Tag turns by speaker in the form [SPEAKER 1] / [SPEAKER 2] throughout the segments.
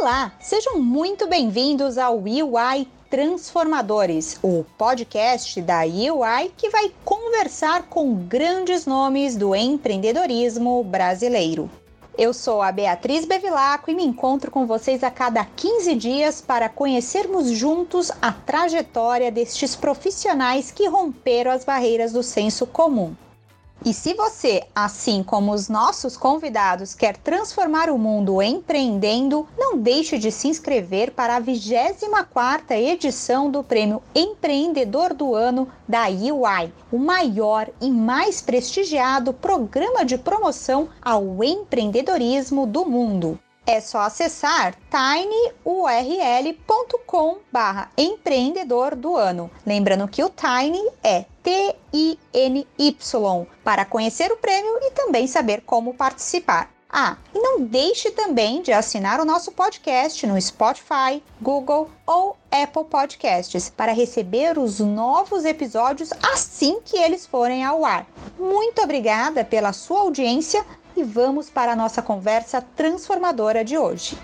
[SPEAKER 1] Olá, sejam muito bem-vindos ao UI Transformadores, o podcast da UI que vai conversar com grandes nomes do empreendedorismo brasileiro. Eu sou a Beatriz Bevilacqua e me encontro com vocês a cada 15 dias para conhecermos juntos a trajetória destes profissionais que romperam as barreiras do senso comum. E se você, assim como os nossos convidados, quer transformar o mundo empreendendo, não deixe de se inscrever para a 24ª edição do Prêmio Empreendedor do Ano da UI, o maior e mais prestigiado programa de promoção ao empreendedorismo do mundo. É só acessar tinyurl.com barra empreendedor do ano. Lembrando que o Tiny é T-I-N-Y para conhecer o prêmio e também saber como participar. Ah, e não deixe também de assinar o nosso podcast no Spotify, Google ou Apple Podcasts para receber os novos episódios assim que eles forem ao ar. Muito obrigada pela sua audiência e vamos para a nossa conversa transformadora de hoje.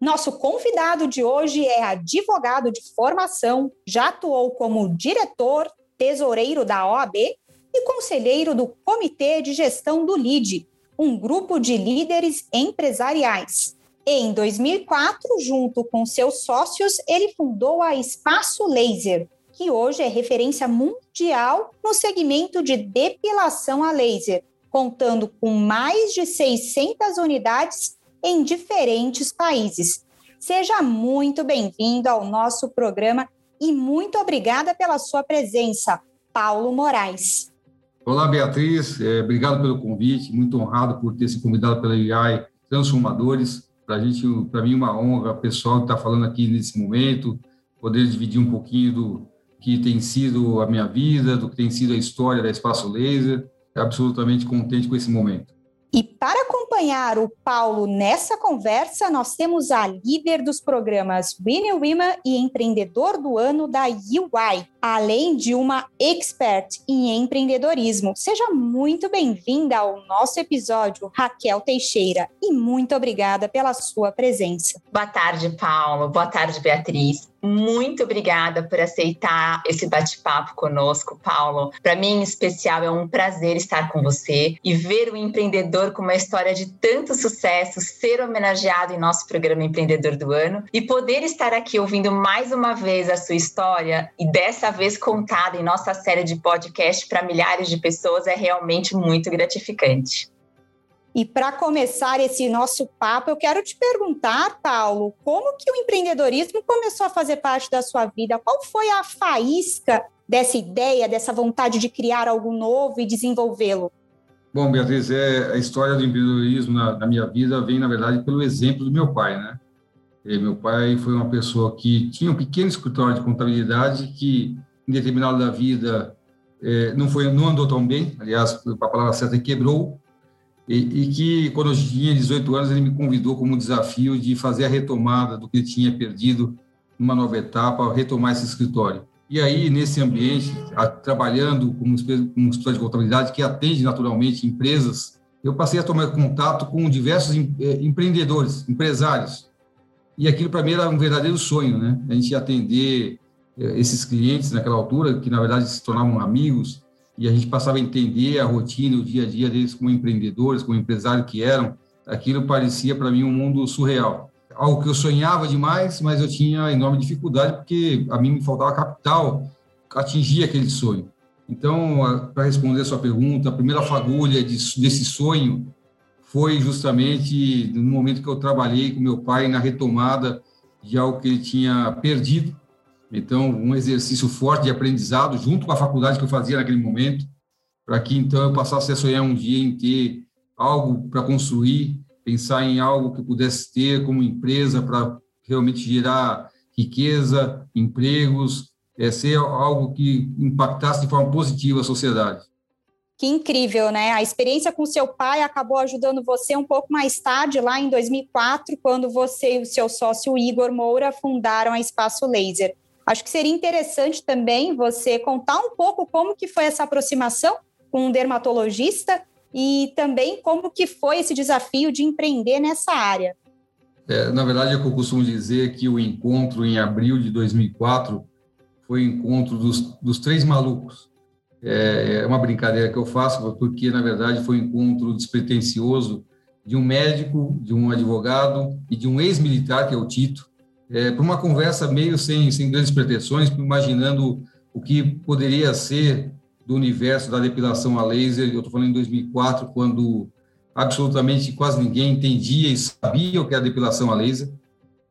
[SPEAKER 1] Nosso convidado de hoje é advogado de formação, já atuou como diretor, tesoureiro da OAB e conselheiro do Comitê de Gestão do LIDE, um grupo de líderes empresariais. Em 2004, junto com seus sócios, ele fundou a Espaço Laser, que hoje é referência mundial no segmento de depilação a laser, contando com mais de 600 unidades em diferentes países. Seja muito bem-vindo ao nosso programa e muito obrigada pela sua presença, Paulo Moraes.
[SPEAKER 2] Olá, Beatriz, é, obrigado pelo convite, muito honrado por ter sido convidado pela AI Transformadores. Para gente, para mim, uma honra, pessoal, estar falando aqui nesse momento, poder dividir um pouquinho do que tem sido a minha vida, do que tem sido a história da Espaço Laser. Absolutamente contente com esse momento.
[SPEAKER 1] E para acompanhar o Paulo nessa conversa, nós temos a líder dos programas Winnie Women e Empreendedor do Ano da UI, além de uma expert em empreendedorismo. Seja muito bem-vinda ao nosso episódio, Raquel Teixeira, e muito obrigada pela sua presença.
[SPEAKER 3] Boa tarde, Paulo. Boa tarde, Beatriz. Muito obrigada por aceitar esse bate-papo conosco, Paulo. Para mim, em especial, é um prazer estar com você e ver o empreendedor com uma história de tanto sucesso ser homenageado em nosso programa Empreendedor do Ano e poder estar aqui ouvindo mais uma vez a sua história e dessa vez contada em nossa série de podcast para milhares de pessoas é realmente muito gratificante.
[SPEAKER 1] E para começar esse nosso papo, eu quero te perguntar, Paulo, como que o empreendedorismo começou a fazer parte da sua vida? Qual foi a faísca dessa ideia, dessa vontade de criar algo novo e desenvolvê-lo?
[SPEAKER 2] Bom, Beatriz, é, a história do empreendedorismo na, na, minha vida vem, na verdade, pelo exemplo do meu pai, né? E meu pai foi uma pessoa que tinha um pequeno escritório de contabilidade que, em determinado da vida, é, não foi, não andou tão bem. Aliás, a palavra certa é quebrou e, e, que, quando eu tinha 18 anos, ele me convidou como desafio de fazer a retomada do que ele tinha perdido numa nova etapa, retomar esse escritório. E aí, nesse ambiente, a, trabalhando como um escritório de contabilidade que atende naturalmente empresas, eu passei a tomar contato com diversos em, eh, empreendedores, empresários. E aquilo, para mim, era um verdadeiro sonho, né? A gente atender eh, esses clientes naquela altura, que na verdade se tornavam amigos, e a gente passava a entender a rotina, o dia a dia deles como empreendedores, como empresários que eram. Aquilo parecia para mim um mundo surreal. Algo que eu sonhava demais, mas eu tinha enorme dificuldade porque a mim me faltava capital atingir aquele sonho. Então, para responder a sua pergunta, a primeira fagulha desse sonho foi justamente no momento que eu trabalhei com meu pai na retomada de algo que ele tinha perdido então, um exercício forte de aprendizado, junto com a faculdade que eu fazia naquele momento, para que então eu passasse a sonhar um dia em ter algo para construir, pensar em algo que pudesse ter como empresa para realmente gerar riqueza, empregos, é, ser algo que impactasse de forma positiva a sociedade.
[SPEAKER 1] Que incrível, né? A experiência com seu pai acabou ajudando você um pouco mais tarde, lá em 2004, quando você e o seu sócio Igor Moura fundaram a Espaço Laser. Acho que seria interessante também você contar um pouco como que foi essa aproximação com um dermatologista e também como que foi esse desafio de empreender nessa área.
[SPEAKER 2] É, na verdade, é eu costumo dizer que o encontro em abril de 2004 foi o encontro dos, dos três malucos. É, é uma brincadeira que eu faço, porque, na verdade, foi um encontro despretensioso de um médico, de um advogado e de um ex-militar, que é o Tito, é, para uma conversa meio sem, sem grandes pretensões, imaginando o que poderia ser do universo da depilação a laser. Eu estou falando em 2004, quando absolutamente quase ninguém entendia e sabia o que era depilação a laser.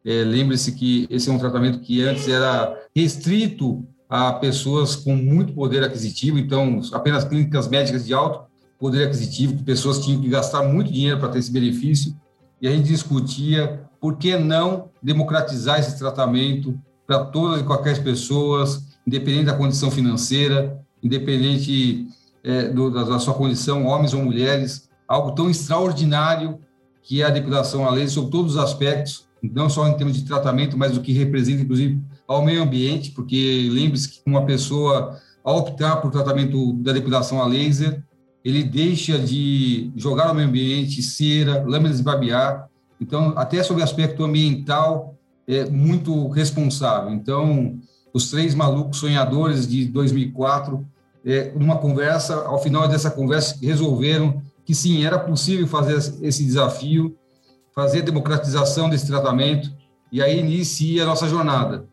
[SPEAKER 2] É, Lembre-se que esse é um tratamento que antes era restrito a pessoas com muito poder aquisitivo, então apenas clínicas médicas de alto poder aquisitivo, que pessoas tinham que gastar muito dinheiro para ter esse benefício, e a gente discutia por que não democratizar esse tratamento para todas e qualquer pessoas, independente da condição financeira, independente é, do, da sua condição, homens ou mulheres, algo tão extraordinário que é a depilação a laser sobre todos os aspectos, não só em termos de tratamento, mas o que representa, inclusive, ao meio ambiente, porque lembre-se que uma pessoa, ao optar por tratamento da depilação a laser, ele deixa de jogar no meio ambiente cera, lâminas de barbear, então, até sobre o aspecto ambiental, é muito responsável. Então, os três malucos sonhadores de 2004, é, numa conversa, ao final dessa conversa, resolveram que sim, era possível fazer esse desafio, fazer a democratização desse tratamento, e aí inicia a nossa jornada.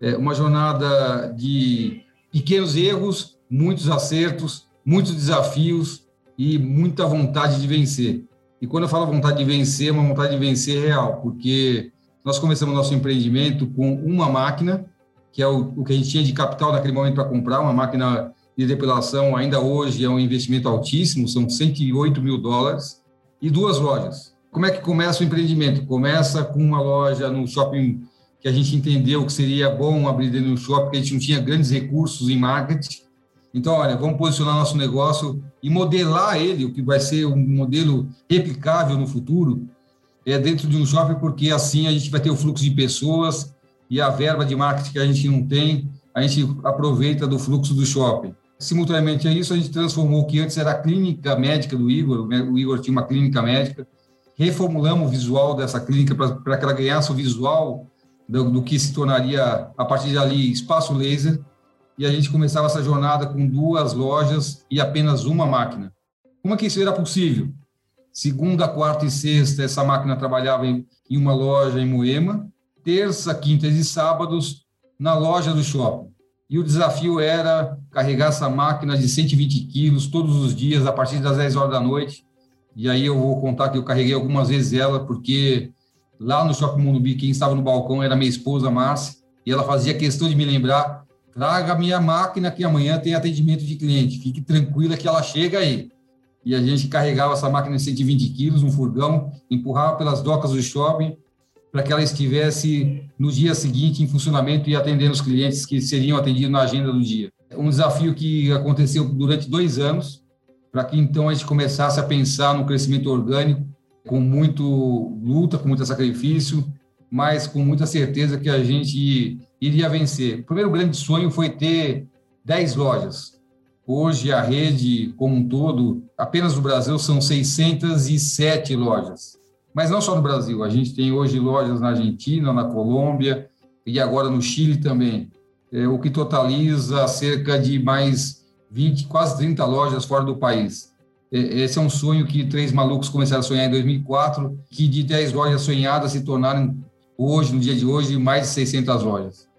[SPEAKER 2] É uma jornada de pequenos erros, muitos acertos, muitos desafios e muita vontade de vencer. E quando eu falo vontade de vencer, é uma vontade de vencer real, porque nós começamos nosso empreendimento com uma máquina, que é o, o que a gente tinha de capital naquele momento para comprar, uma máquina de depilação ainda hoje é um investimento altíssimo, são 108 mil dólares, e duas lojas. Como é que começa o empreendimento? Começa com uma loja no shopping que a gente entendeu que seria bom abrir dentro do shopping, porque a gente não tinha grandes recursos em marketing. Então, olha, vamos posicionar nosso negócio e modelar ele, o que vai ser um modelo replicável no futuro, é dentro de um shopping, porque assim a gente vai ter o fluxo de pessoas e a verba de marketing que a gente não tem, a gente aproveita do fluxo do shopping. Simultaneamente a isso, a gente transformou o que antes era a clínica médica do Igor, o Igor tinha uma clínica médica, reformulamos o visual dessa clínica para que ela ganhasse o visual do, do que se tornaria, a partir dali, espaço laser, e a gente começava essa jornada com duas lojas e apenas uma máquina. Como é que isso era possível? Segunda, quarta e sexta, essa máquina trabalhava em, em uma loja em Moema, terça, quintas e sábados na loja do shopping. E o desafio era carregar essa máquina de 120 quilos todos os dias, a partir das 10 horas da noite. E aí eu vou contar que eu carreguei algumas vezes ela, porque lá no Shopping Mundo quem estava no balcão era minha esposa, Márcia, e ela fazia questão de me lembrar, traga minha máquina que amanhã tem atendimento de cliente, fique tranquila que ela chega aí. E a gente carregava essa máquina de 120 quilos, um furgão, empurrava pelas docas do shopping, para que ela estivesse no dia seguinte em funcionamento e atendendo os clientes que seriam atendidos na agenda do dia. Um desafio que aconteceu durante dois anos, para que então a gente começasse a pensar no crescimento orgânico, com muito luta, com muito sacrifício, mas com muita certeza que a gente iria vencer. O primeiro grande sonho foi ter 10 lojas. Hoje a rede como um todo, apenas no Brasil, são 607 lojas mas não só no Brasil. A gente tem hoje lojas na Argentina, na Colômbia e agora no Chile também, é, o que totaliza cerca de mais 20, quase 30 lojas fora do país. É, esse é um sonho que três malucos começaram a sonhar em 2004, que de 10 lojas sonhadas se tornaram hoje, no dia de hoje, mais de 600 lojas.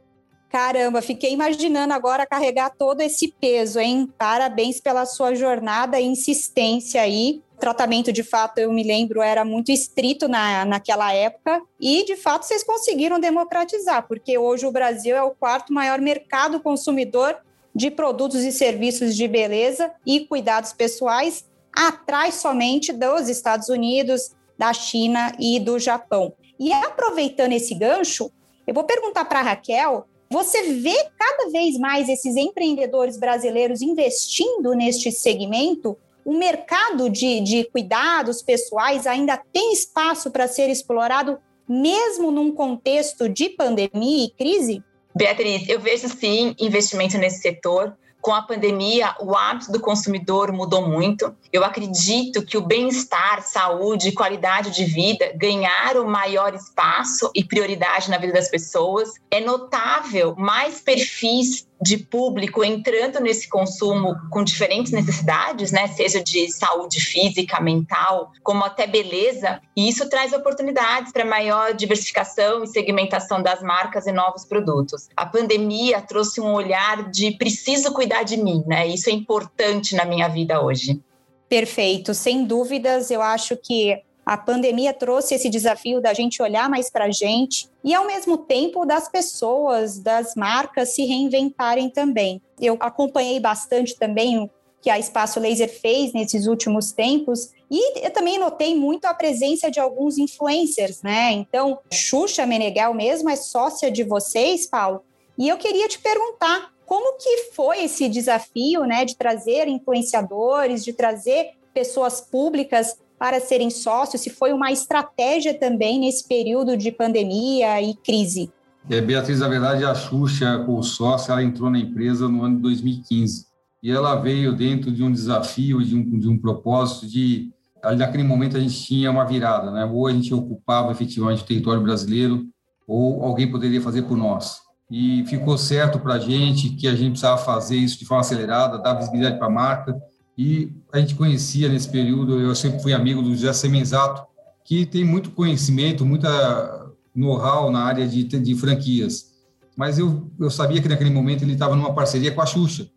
[SPEAKER 1] Caramba, fiquei imaginando agora carregar todo esse peso, hein? Parabéns pela sua jornada e insistência aí tratamento, de fato, eu me lembro, era muito estrito na, naquela época, e de fato vocês conseguiram democratizar, porque hoje o Brasil é o quarto maior mercado consumidor de produtos e serviços de beleza e cuidados pessoais, atrás somente dos Estados Unidos, da China e do Japão. E aproveitando esse gancho, eu vou perguntar para a Raquel você vê cada vez mais esses empreendedores brasileiros investindo neste segmento o mercado de, de cuidados pessoais ainda tem espaço para ser explorado, mesmo num contexto de pandemia e crise?
[SPEAKER 3] Beatriz, eu vejo sim investimento nesse setor com a pandemia, o hábito do consumidor mudou muito. Eu acredito que o bem-estar, saúde e qualidade de vida ganharam maior espaço e prioridade na vida das pessoas. É notável mais perfis de público entrando nesse consumo com diferentes necessidades, né? Seja de saúde física, mental, como até beleza, e isso traz oportunidades para maior diversificação e segmentação das marcas e novos produtos. A pandemia trouxe um olhar de preciso cuidar de mim, né? Isso é importante na minha vida hoje.
[SPEAKER 1] Perfeito, sem dúvidas, eu acho que a pandemia trouxe esse desafio da gente olhar mais para a gente e, ao mesmo tempo, das pessoas, das marcas se reinventarem também. Eu acompanhei bastante também o que a Espaço Laser fez nesses últimos tempos e eu também notei muito a presença de alguns influencers, né? Então, Xuxa Meneghel mesmo é sócia de vocês, Paulo, e eu queria te perguntar como que foi esse desafio, né, de trazer influenciadores, de trazer pessoas públicas para serem sócios, se foi uma estratégia também nesse período de pandemia e crise.
[SPEAKER 2] É, Beatriz, na verdade, a Xuxa, como sócia, ela entrou na empresa no ano de 2015. E ela veio dentro de um desafio, de um, de um propósito de... Ali naquele momento a gente tinha uma virada, né? Ou a gente ocupava efetivamente o território brasileiro, ou alguém poderia fazer por nós. E ficou certo para a gente que a gente precisava fazer isso de forma acelerada, dar visibilidade para a marca, e a gente conhecia nesse período, eu sempre fui amigo do José Semenzato, que tem muito conhecimento, muita know-how na área de, de franquias. Mas eu, eu sabia que naquele momento ele estava numa parceria com a Xuxa,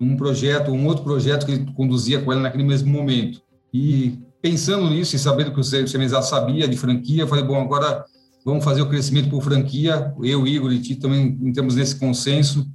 [SPEAKER 2] um projeto, um outro projeto que ele conduzia com ela naquele mesmo momento. E pensando nisso e sabendo que o Semenzato sabia de franquia, eu falei, bom, agora vamos fazer o crescimento por franquia. Eu, Igor e Tito também entramos nesse consenso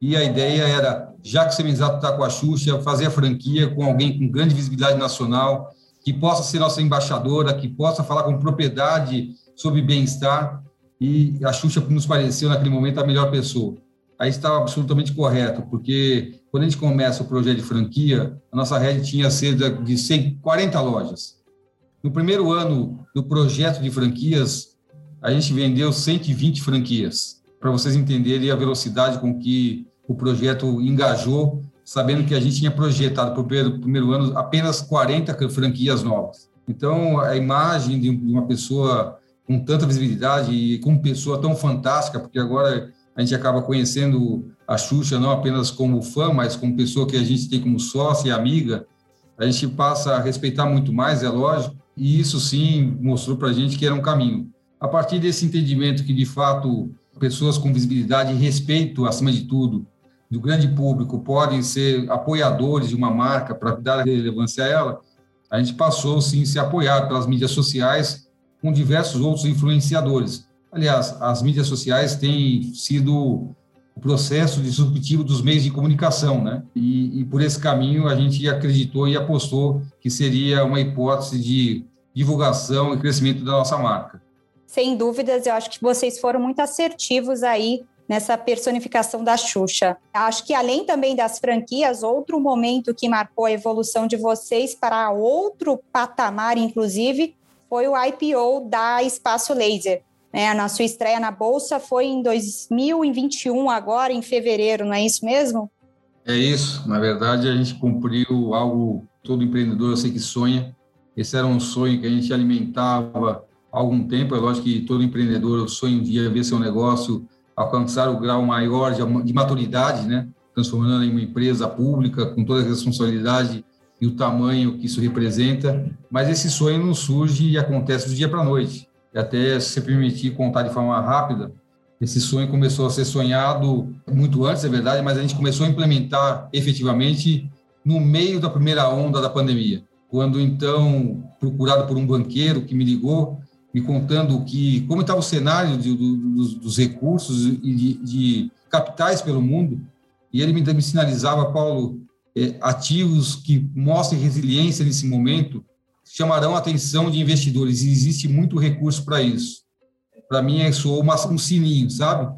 [SPEAKER 2] e a ideia era, já que o Semizato está com a Xuxa, fazer a franquia com alguém com grande visibilidade nacional, que possa ser nossa embaixadora, que possa falar com propriedade sobre bem-estar, e a Xuxa nos pareceu, naquele momento, a melhor pessoa. Aí estava absolutamente correto, porque quando a gente começa o projeto de franquia, a nossa rede tinha cerca de 140 lojas. No primeiro ano do projeto de franquias, a gente vendeu 120 franquias, para vocês entenderem a velocidade com que o projeto engajou, sabendo que a gente tinha projetado para o primeiro, primeiro ano apenas 40 franquias novas. Então, a imagem de uma pessoa com tanta visibilidade e com pessoa tão fantástica, porque agora a gente acaba conhecendo a Xuxa não apenas como fã, mas como pessoa que a gente tem como sócia e amiga, a gente passa a respeitar muito mais, é lógico, e isso sim mostrou para a gente que era um caminho. A partir desse entendimento que, de fato, pessoas com visibilidade e respeito, acima de tudo, do grande público podem ser apoiadores de uma marca para dar relevância a ela, a gente passou sim a ser apoiado pelas mídias sociais com diversos outros influenciadores. Aliás, as mídias sociais têm sido o processo disruptivo dos meios de comunicação, né? E, e, por esse caminho a gente acreditou e apostou que seria uma hipótese de divulgação e crescimento da nossa marca.
[SPEAKER 1] Sem dúvidas, eu acho que vocês foram muito assertivos aí nessa personificação da Xuxa. Acho que além também das franquias, outro momento que marcou a evolução de vocês para outro patamar, inclusive, foi o IPO da Espaço Laser. Né? Na sua estreia na Bolsa foi em 2021, agora em fevereiro, não é isso mesmo?
[SPEAKER 2] É isso. Na verdade, a gente cumpriu algo todo empreendedor eu sei que sonha. Esse era um sonho que a gente alimentava há algum tempo. É lógico que todo empreendedor sonha um dia ver seu negócio alcançar o grau maior de, de maturidade, né? transformando em uma empresa pública com toda a responsabilidade e o tamanho que isso representa, mas esse sonho não surge e acontece do dia para a noite. E até, se permitir contar de forma rápida, esse sonho começou a ser sonhado muito antes, é verdade, mas a gente começou a implementar efetivamente no meio da primeira onda da pandemia, quando então, procurado por um banqueiro que me ligou, me contando que como estava o cenário de, do, dos, dos, recursos e de, de, capitais pelo mundo, e ele me, me sinalizava, Paulo, é, ativos que mostrem resiliência nesse momento chamarão a atenção de investidores, e existe muito recurso para isso. Para mim, é soou um sininho, sabe?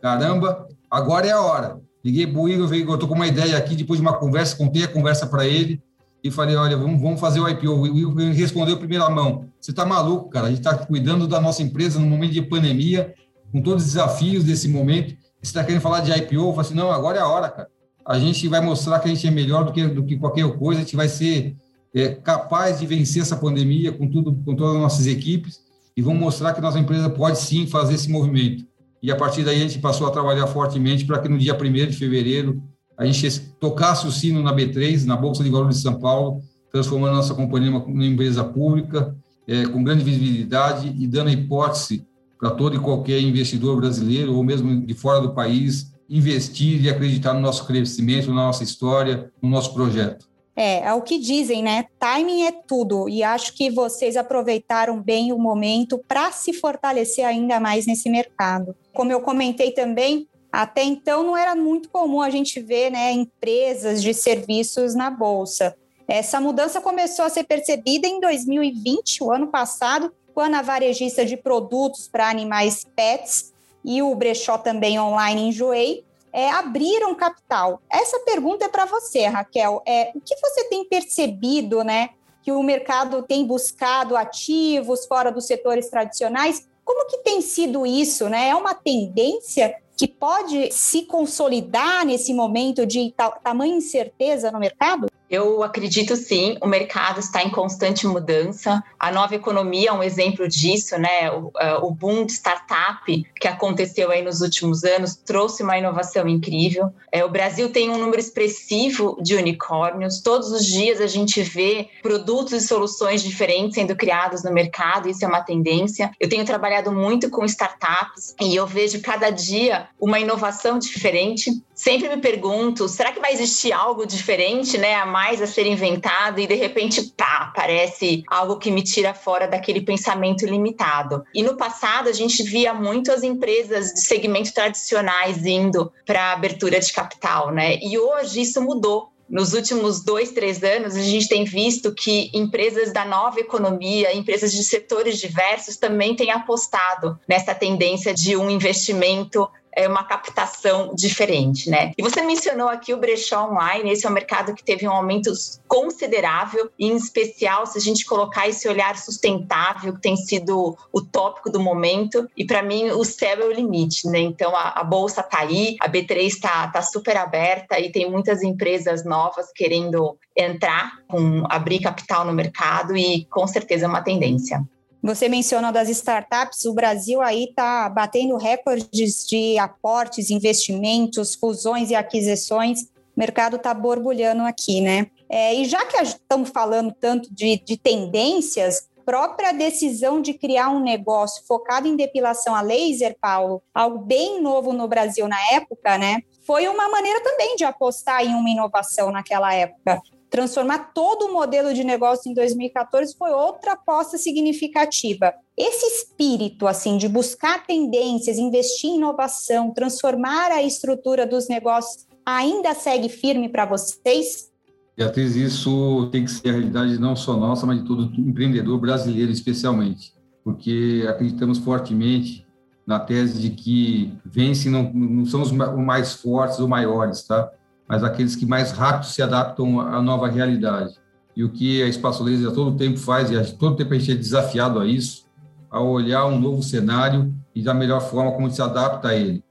[SPEAKER 2] Caramba, agora é a hora. Liguei para o Igor, eu estou com uma ideia aqui, depois de uma conversa, contei a conversa para ele, e falei, olha, vamos, vamos fazer o IPO. O Will respondeu primeira mão, você está maluco, cara, a gente está cuidando da nossa empresa no momento de pandemia, com todos os desafios desse momento, Você está querendo falar de IPO? Eu falo assim, não, agora é a hora, cara. A gente vai mostrar que a gente é melhor do que, do que qualquer coisa, a gente vai ser é, capaz de vencer essa pandemia com, tudo, com todas as nossas equipes e vamos mostrar que nossa empresa pode sim fazer esse movimento. E a partir daí a gente passou a trabalhar fortemente para que no dia 1 de fevereiro a gente tocasse o sino na B3, na Bolsa de Valores de São Paulo, transformando nossa companhia numa empresa pública, é, com grande visibilidade e dando a hipótese para todo e qualquer investidor brasileiro ou mesmo de fora do país investir e acreditar no nosso crescimento, na nossa história, no nosso projeto.
[SPEAKER 1] É, é o que dizem, né? Timing é tudo. E acho que vocês aproveitaram bem o momento para se fortalecer ainda mais nesse mercado. Como eu comentei também, até então não era muito comum a gente ver né, empresas de serviços na Bolsa. Essa mudança começou a ser percebida em 2020, o ano passado, quando a varejista de produtos para animais pets e o brechó também online Enjoei é, abriram capital. Essa pergunta é para você, Raquel. É, o que você tem percebido, né? Que o mercado tem buscado ativos fora dos setores tradicionais. Como que tem sido isso, né? É uma tendência que pode se consolidar nesse momento de tamanha incerteza no mercado?
[SPEAKER 3] Eu acredito sim, o mercado está em constante mudança. A nova economia é um exemplo disso, né? O, o, boom de startup que aconteceu aí nos últimos anos trouxe uma inovação incrível. É, o Brasil tem um número expressivo de unicórnios. Todos os dias a gente vê produtos e soluções diferentes sendo criados no mercado, isso é uma tendência. Eu tenho trabalhado muito com startups e eu vejo cada dia uma inovação diferente. Sempre me pergunto, será que vai existir algo diferente, né? A mais a ser inventado e de repente, pá, parece algo que me tira fora daquele pensamento limitado. E no passado a gente via muito as empresas de segmento tradicionais indo para abertura de capital, né? E hoje isso mudou nos últimos dois, três anos, a gente tem visto que empresas da nova economia, empresas de setores diversos, também têm apostado nessa tendência de um investimento é uma captação diferente, né? E você mencionou aqui o brechó online, esse é um mercado que teve um aumento considerável, em especial se a gente colocar esse olhar sustentável, que tem sido o tópico do momento, e para mim o céu é o limite, né? Então a, a bolsa tá aí, a B3 está tá super aberta e tem muitas empresas novas querendo entrar, com abrir capital no mercado e com certeza é uma tendência.
[SPEAKER 1] Você mencionou das startups, o Brasil aí está batendo recordes de aportes, investimentos, fusões e aquisições. O mercado está borbulhando aqui, né? É, e já que estamos falando tanto de, de tendências, própria decisão de criar um negócio focado em depilação a laser, Paulo, algo bem novo no Brasil na época, né? Foi uma maneira também de apostar em uma inovação naquela época transformar todo o modelo de negócio em 2014 foi outra aposta significativa. Esse espírito assim de buscar tendências, investir em inovação, transformar a estrutura dos negócios ainda segue firme para vocês?
[SPEAKER 2] Beatriz, isso tem que ser a realidade não só nossa, mas de todo empreendedor brasileiro, especialmente, porque acreditamos fortemente na tese de que vence não, não são os mais fortes ou maiores, tá? Mas aqueles que mais rápido se adaptam à nova realidade. E o que a Espaço Laser a todo tempo faz, e a todo tempo a gente é desafiado a isso, a olhar um novo cenário e da melhor forma como se adapta a ele.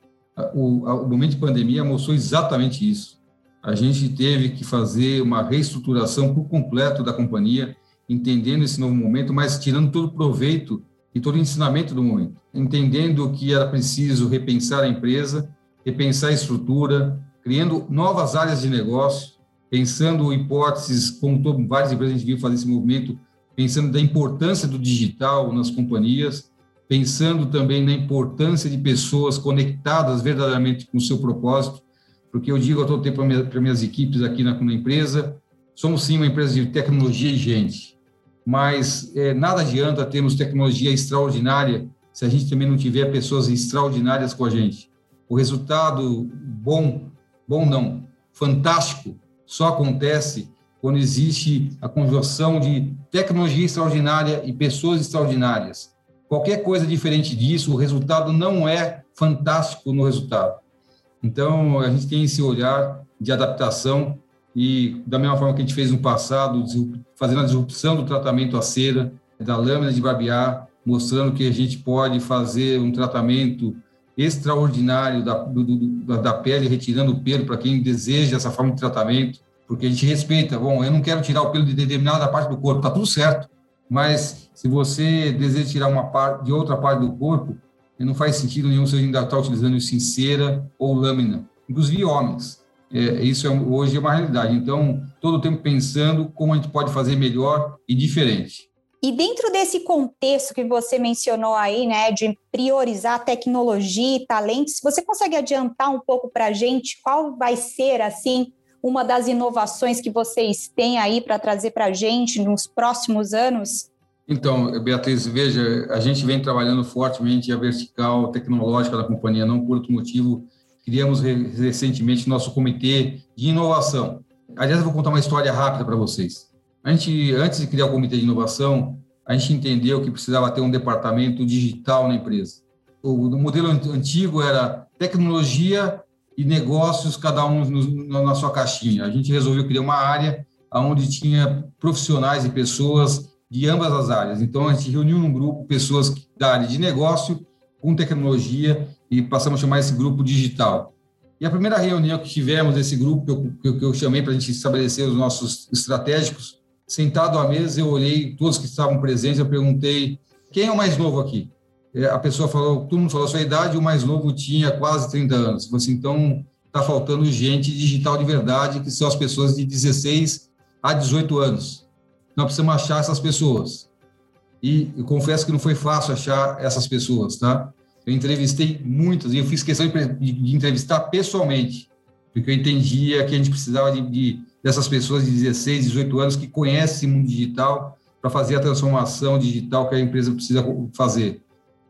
[SPEAKER 2] O, o momento de pandemia mostrou exatamente isso. A gente teve que fazer uma reestruturação por completo da companhia, entendendo esse novo momento, mas tirando todo o proveito e todo o ensinamento do momento, entendendo que era preciso repensar a empresa, repensar a estrutura, criando novas áreas de negócio, pensando hipóteses, como várias empresas a gente viu fazer esse movimento, pensando da importância do digital nas companhias, pensando também na importância de pessoas conectadas verdadeiramente com o seu propósito, porque eu digo a todo tempo para minhas equipes aqui na, na, empresa, somos sim uma empresa de tecnologia e gente, mas é, nada adianta termos tecnologia extraordinária se a gente também não tiver pessoas extraordinárias com a gente. O resultado bom bom não, fantástico, só acontece quando existe a conjunção de tecnologia extraordinária e pessoas extraordinárias. Qualquer coisa diferente disso, o resultado não é fantástico no resultado. Então, a gente tem esse olhar de adaptação e, da mesma forma que a gente fez no passado, fazendo a disrupção do tratamento a cera, da lâmina de barbear, mostrando que a gente pode fazer um tratamento extraordinário da, do, do, da pele, retirando o pelo para quem deseja essa forma de tratamento, porque a gente respeita. Bom, eu não quero tirar o pelo de determinada parte do corpo, tá tudo certo. Mas se você deseja tirar uma parte de outra parte do corpo, não faz sentido nenhum você ainda estar utilizando cincera ou lâmina, inclusive homens. É, isso é, hoje é uma realidade. Então, todo o tempo pensando como a gente pode fazer melhor e diferente.
[SPEAKER 1] E dentro desse contexto que você mencionou aí, né, de priorizar tecnologia e talentos, você consegue adiantar um pouco para a gente qual vai ser, assim, uma das inovações que vocês têm aí para trazer para a gente nos próximos anos?
[SPEAKER 2] Então, Beatriz, veja, a gente vem trabalhando fortemente a vertical tecnológica da companhia, não por outro motivo. Criamos recentemente nosso comitê de inovação. Aliás, eu vou contar uma história rápida para vocês. A gente, antes de criar o comitê de inovação, a gente entendeu que precisava ter um departamento digital na empresa. O modelo antigo era tecnologia e negócios, cada um no, na sua caixinha. A gente resolveu criar uma área onde tinha profissionais e pessoas de ambas as áreas. Então, a gente reuniu num grupo pessoas da área de negócio com tecnologia e passamos a chamar esse grupo digital. E a primeira reunião que tivemos desse grupo, que eu, que eu chamei para a gente estabelecer os nossos estratégicos, sentado à mesa, eu olhei todos que estavam presentes, eu perguntei quem é o mais novo aqui. É, a pessoa falou, todo mundo falou a sua idade, o mais novo tinha quase 30 anos. Assim, então está faltando gente digital de verdade, que são as pessoas de 16 a 18 anos. Nós precisamos achar essas pessoas. E eu confesso que não foi fácil achar essas pessoas, tá? Eu entrevistei muitas e eu fiz questão de, de entrevistar pessoalmente, porque eu entendia que a gente precisava de, de dessas pessoas de 16, 18 anos que conhecem o mundo digital para fazer a transformação digital que a empresa precisa fazer.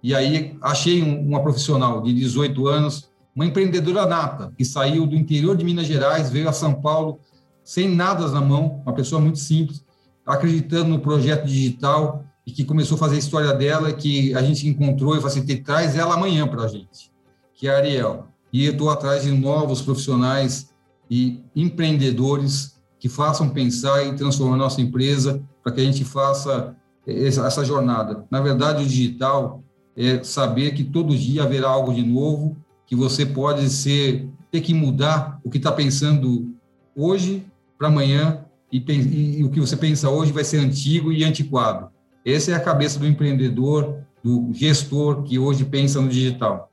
[SPEAKER 2] E aí achei uma profissional de 18 anos, uma empreendedora nata, que saiu do interior de Minas Gerais, veio a São Paulo sem nada na mão, uma pessoa muito simples, acreditando no projeto digital e que começou a fazer a história dela, que a gente encontrou e falou assim, traz ela amanhã para a gente, que é a Ariel. E eu estou atrás de novos profissionais e empreendedores que façam pensar e transformar a nossa empresa para que a gente faça essa, essa jornada. Na verdade, o digital é saber que todo dia haverá algo de novo, que você pode ser ter que mudar o que está pensando hoje para amanhã e, e, e, o que você pensa hoje vai ser antigo e antiquado. Essa é a cabeça do empreendedor, do gestor que hoje pensa no digital.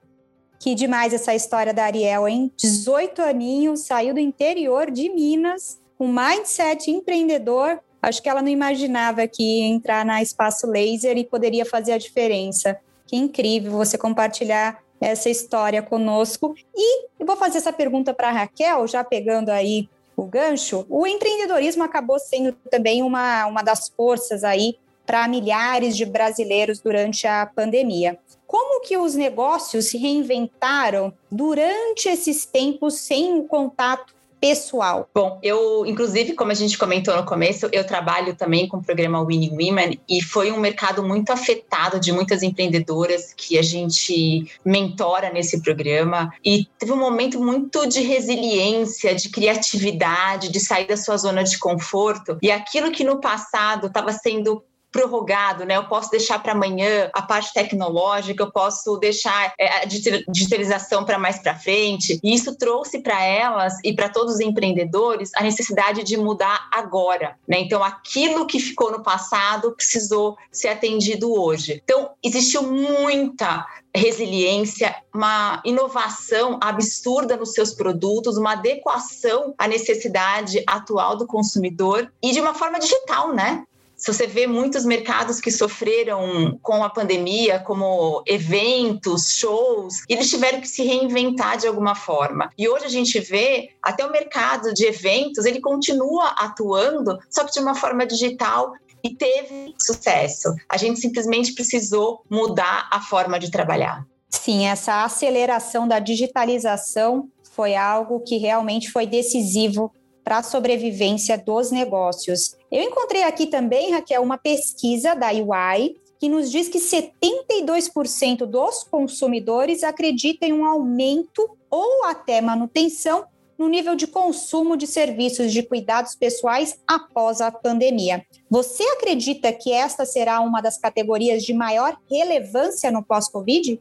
[SPEAKER 1] Que demais essa história da Ariel, hein? 18 aninhos, saiu do interior de Minas, com mindset empreendedor. Acho que ela não imaginava que entrar na Espaço Laser e poderia fazer a diferença. Que incrível você compartilhar essa história conosco. E eu vou fazer essa pergunta para a Raquel, já pegando aí o gancho. O empreendedorismo acabou sendo também uma, uma das forças aí para milhares de brasileiros durante a pandemia. Como que os negócios se reinventaram durante esses tempos sem o contato pessoal?
[SPEAKER 3] Bom, eu, inclusive, como a gente comentou no começo, eu trabalho também com o programa Winning Women e foi um mercado muito afetado de muitas empreendedoras que a gente mentora nesse programa e teve um momento muito de resiliência, de criatividade, de sair da sua zona de conforto e aquilo que no passado estava sendo prorrogado, né? Eu posso deixar para amanhã a parte tecnológica, eu posso deixar é, a digitalização para mais para frente. E isso trouxe para elas e para todos os empreendedores a necessidade de mudar agora, né? Então, aquilo que ficou no passado precisou ser atendido hoje. Então, existiu muita resiliência, uma inovação absurda nos seus produtos, uma adequação à necessidade atual do consumidor e de uma forma digital, né? Se você vê muitos mercados que sofreram com a pandemia, como eventos, shows, eles tiveram que se reinventar de alguma forma. E hoje a gente vê até o mercado de eventos, ele continua atuando, só que de uma forma digital e teve sucesso. A gente simplesmente precisou mudar a forma de trabalhar.
[SPEAKER 1] Sim, essa aceleração da digitalização foi algo que realmente foi decisivo para a sobrevivência dos negócios. Eu encontrei aqui também, Raquel, uma pesquisa da UI que nos diz que 72% dos consumidores acreditam em um aumento ou até manutenção no nível de consumo de serviços de cuidados pessoais após a pandemia. Você acredita que esta será uma das categorias de maior relevância no pós-Covid?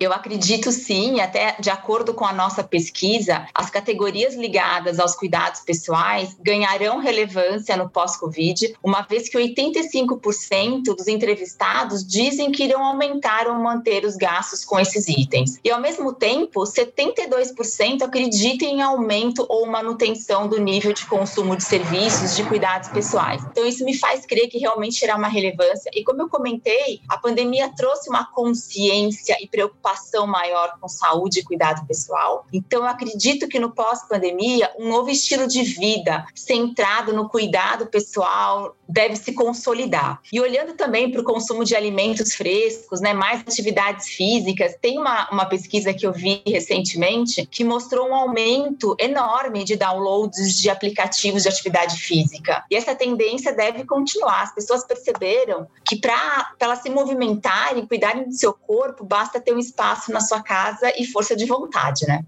[SPEAKER 3] Eu acredito sim, até de acordo com a nossa pesquisa, as categorias ligadas aos cuidados pessoais ganharão relevância no pós-Covid, uma vez que 85% dos entrevistados dizem que irão aumentar ou manter os gastos com esses itens. E ao mesmo tempo, 72% acreditam em aumento ou manutenção do nível de consumo de serviços de cuidados pessoais. Então isso me faz crer que realmente terá uma relevância e como eu comentei, a pandemia trouxe uma consciência e preocupação preocupação maior com saúde e cuidado pessoal. Então, eu acredito que no pós-pandemia, um novo estilo de vida centrado no cuidado pessoal deve se consolidar. E olhando também para o consumo de alimentos frescos, né, mais atividades físicas, tem uma, uma pesquisa que eu vi recentemente que mostrou um aumento enorme de downloads de aplicativos de atividade física. E essa tendência deve continuar. As pessoas perceberam que para elas se movimentarem, cuidarem do seu corpo, basta ter um espaço na sua casa e força de vontade, né?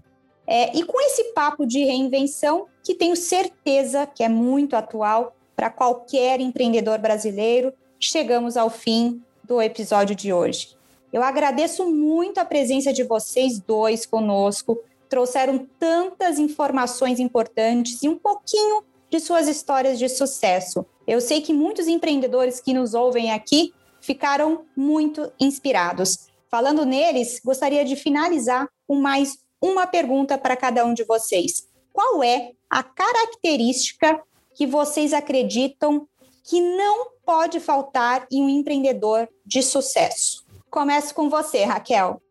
[SPEAKER 1] É, e com esse papo de reinvenção, que tenho certeza que é muito atual para qualquer empreendedor brasileiro, chegamos ao fim do episódio de hoje. Eu agradeço muito a presença de vocês dois conosco, trouxeram tantas informações importantes e um pouquinho de suas histórias de sucesso. Eu sei que muitos empreendedores que nos ouvem aqui ficaram muito inspirados. Falando neles, gostaria de finalizar com mais uma pergunta para cada um de vocês. Qual é a característica que vocês acreditam que não pode faltar em um empreendedor de sucesso? Começo com você, Raquel.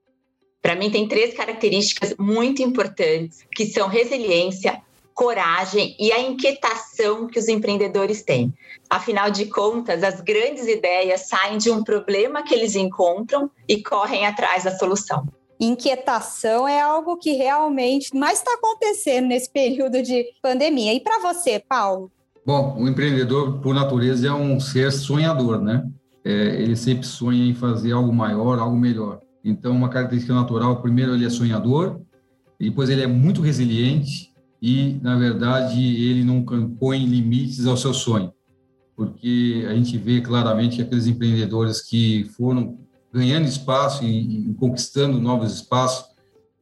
[SPEAKER 3] Para mim, tem três características muito importantes, que são resiliência, coragem e a inquietação que os empreendedores têm. Afinal de contas, as grandes ideias saem de um problema que eles encontram e correm atrás da solução.
[SPEAKER 1] Inquietação é algo que realmente mais está acontecendo nesse período de pandemia. E para você, Paulo?
[SPEAKER 2] Bom, o empreendedor, por natureza, é um ser sonhador, né? É, ele sempre sonha em fazer algo maior, algo melhor. Então, uma característica natural, primeiro, ele é sonhador, depois ele é muito resiliente, e, na verdade, ele não põe limites ao seu sonho, porque a gente vê claramente que aqueles empreendedores que foram ganhando espaço e, e conquistando novos espaços,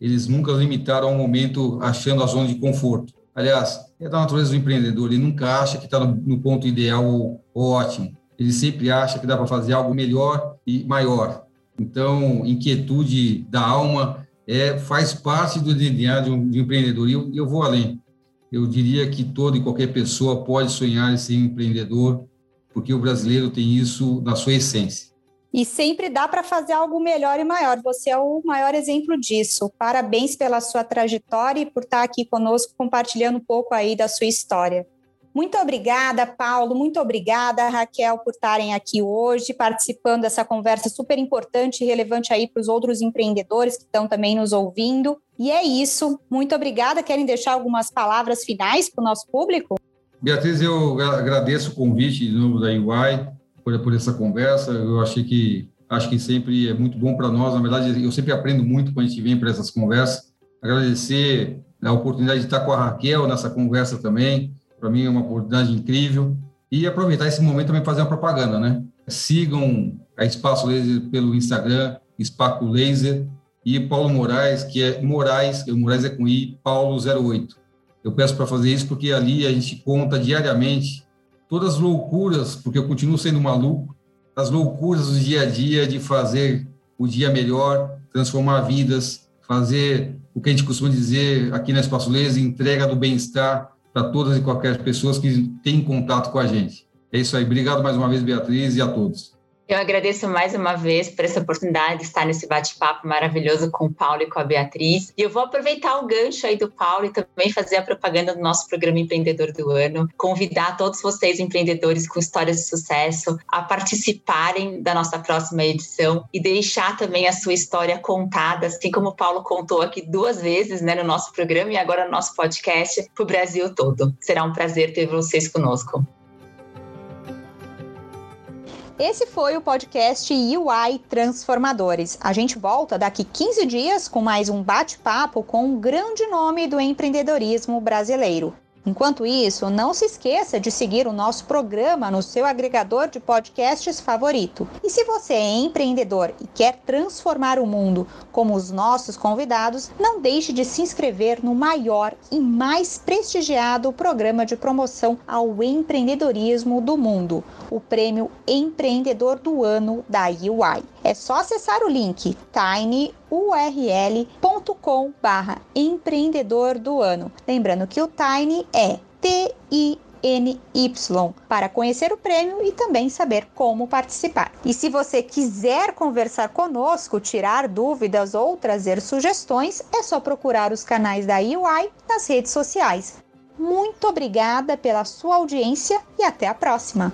[SPEAKER 2] eles nunca limitaram ao momento achando a zona de conforto. Aliás, é da natureza do empreendedor, ele nunca acha que está no, no, ponto ideal ou, ou ótimo. Ele sempre acha que dá para fazer algo melhor e maior. Então, inquietude da alma é, faz parte do DNA de um, de empreendedor. E eu, eu vou além. Eu diria que toda e qualquer pessoa pode sonhar em ser empreendedor, porque o brasileiro tem isso na sua essência.
[SPEAKER 1] E sempre dá para fazer algo melhor e maior. Você é o maior exemplo disso. Parabéns pela sua trajetória e por estar aqui conosco compartilhando um pouco aí da sua história. Muito obrigada, Paulo. Muito obrigada, Raquel, por estarem aqui hoje, participando dessa conversa super importante e relevante aí para os outros empreendedores que estão também nos ouvindo. E é isso. Muito obrigada. Querem deixar algumas palavras finais para o nosso público?
[SPEAKER 2] Beatriz, eu agradeço o convite de novo da UI por, por essa conversa. Eu achei que acho que sempre é muito bom para nós. Na verdade, eu sempre aprendo muito quando a gente vem para essas conversas. Agradecer a oportunidade de estar com a Raquel nessa conversa também. Para mim é uma oportunidade incrível. E aproveitar esse momento também fazer uma propaganda, né? Sigam a Espaço Laser pelo Instagram, Espaco Laser, e Paulo Moraes, que é Moraes, o Moraes é com I, Paulo08. Eu peço para fazer isso porque ali a gente conta diariamente todas as loucuras, porque eu continuo sendo maluco, as loucuras do dia a dia de fazer o dia melhor, transformar vidas, fazer o que a gente costuma dizer aqui na Espaço Laser, entrega do bem-estar, para todas e qualquer pessoas que têm contato com a gente. É isso aí. Obrigado mais uma vez, Beatriz, e a todos.
[SPEAKER 3] Eu agradeço mais uma vez por essa oportunidade de estar nesse bate-papo maravilhoso com o Paulo e com a Beatriz. E eu vou aproveitar o gancho aí do Paulo e também fazer a propaganda do nosso programa Empreendedor do Ano. Convidar todos vocês, empreendedores com histórias de sucesso, a participarem da nossa próxima edição e deixar também a sua história contada, assim como o Paulo contou aqui duas vezes né, no nosso programa e agora no nosso podcast, para o Brasil todo. Será um prazer ter vocês conosco.
[SPEAKER 1] Esse foi o podcast UI Transformadores. A gente volta daqui 15 dias com mais um bate-papo com um grande nome do empreendedorismo brasileiro. Enquanto isso, não se esqueça de seguir o nosso programa no seu agregador de podcasts favorito. E se você é empreendedor e quer transformar o mundo como os nossos convidados, não deixe de se inscrever no maior e mais prestigiado programa de promoção ao empreendedorismo do mundo, o Prêmio Empreendedor do Ano da UI. É só acessar o link tinyurl.com barra empreendedor do ano. Lembrando que o Tiny é T-I NY para conhecer o prêmio e também saber como participar. E se você quiser conversar conosco, tirar dúvidas ou trazer sugestões, é só procurar os canais da UI nas redes sociais. Muito obrigada pela sua audiência e até a próxima!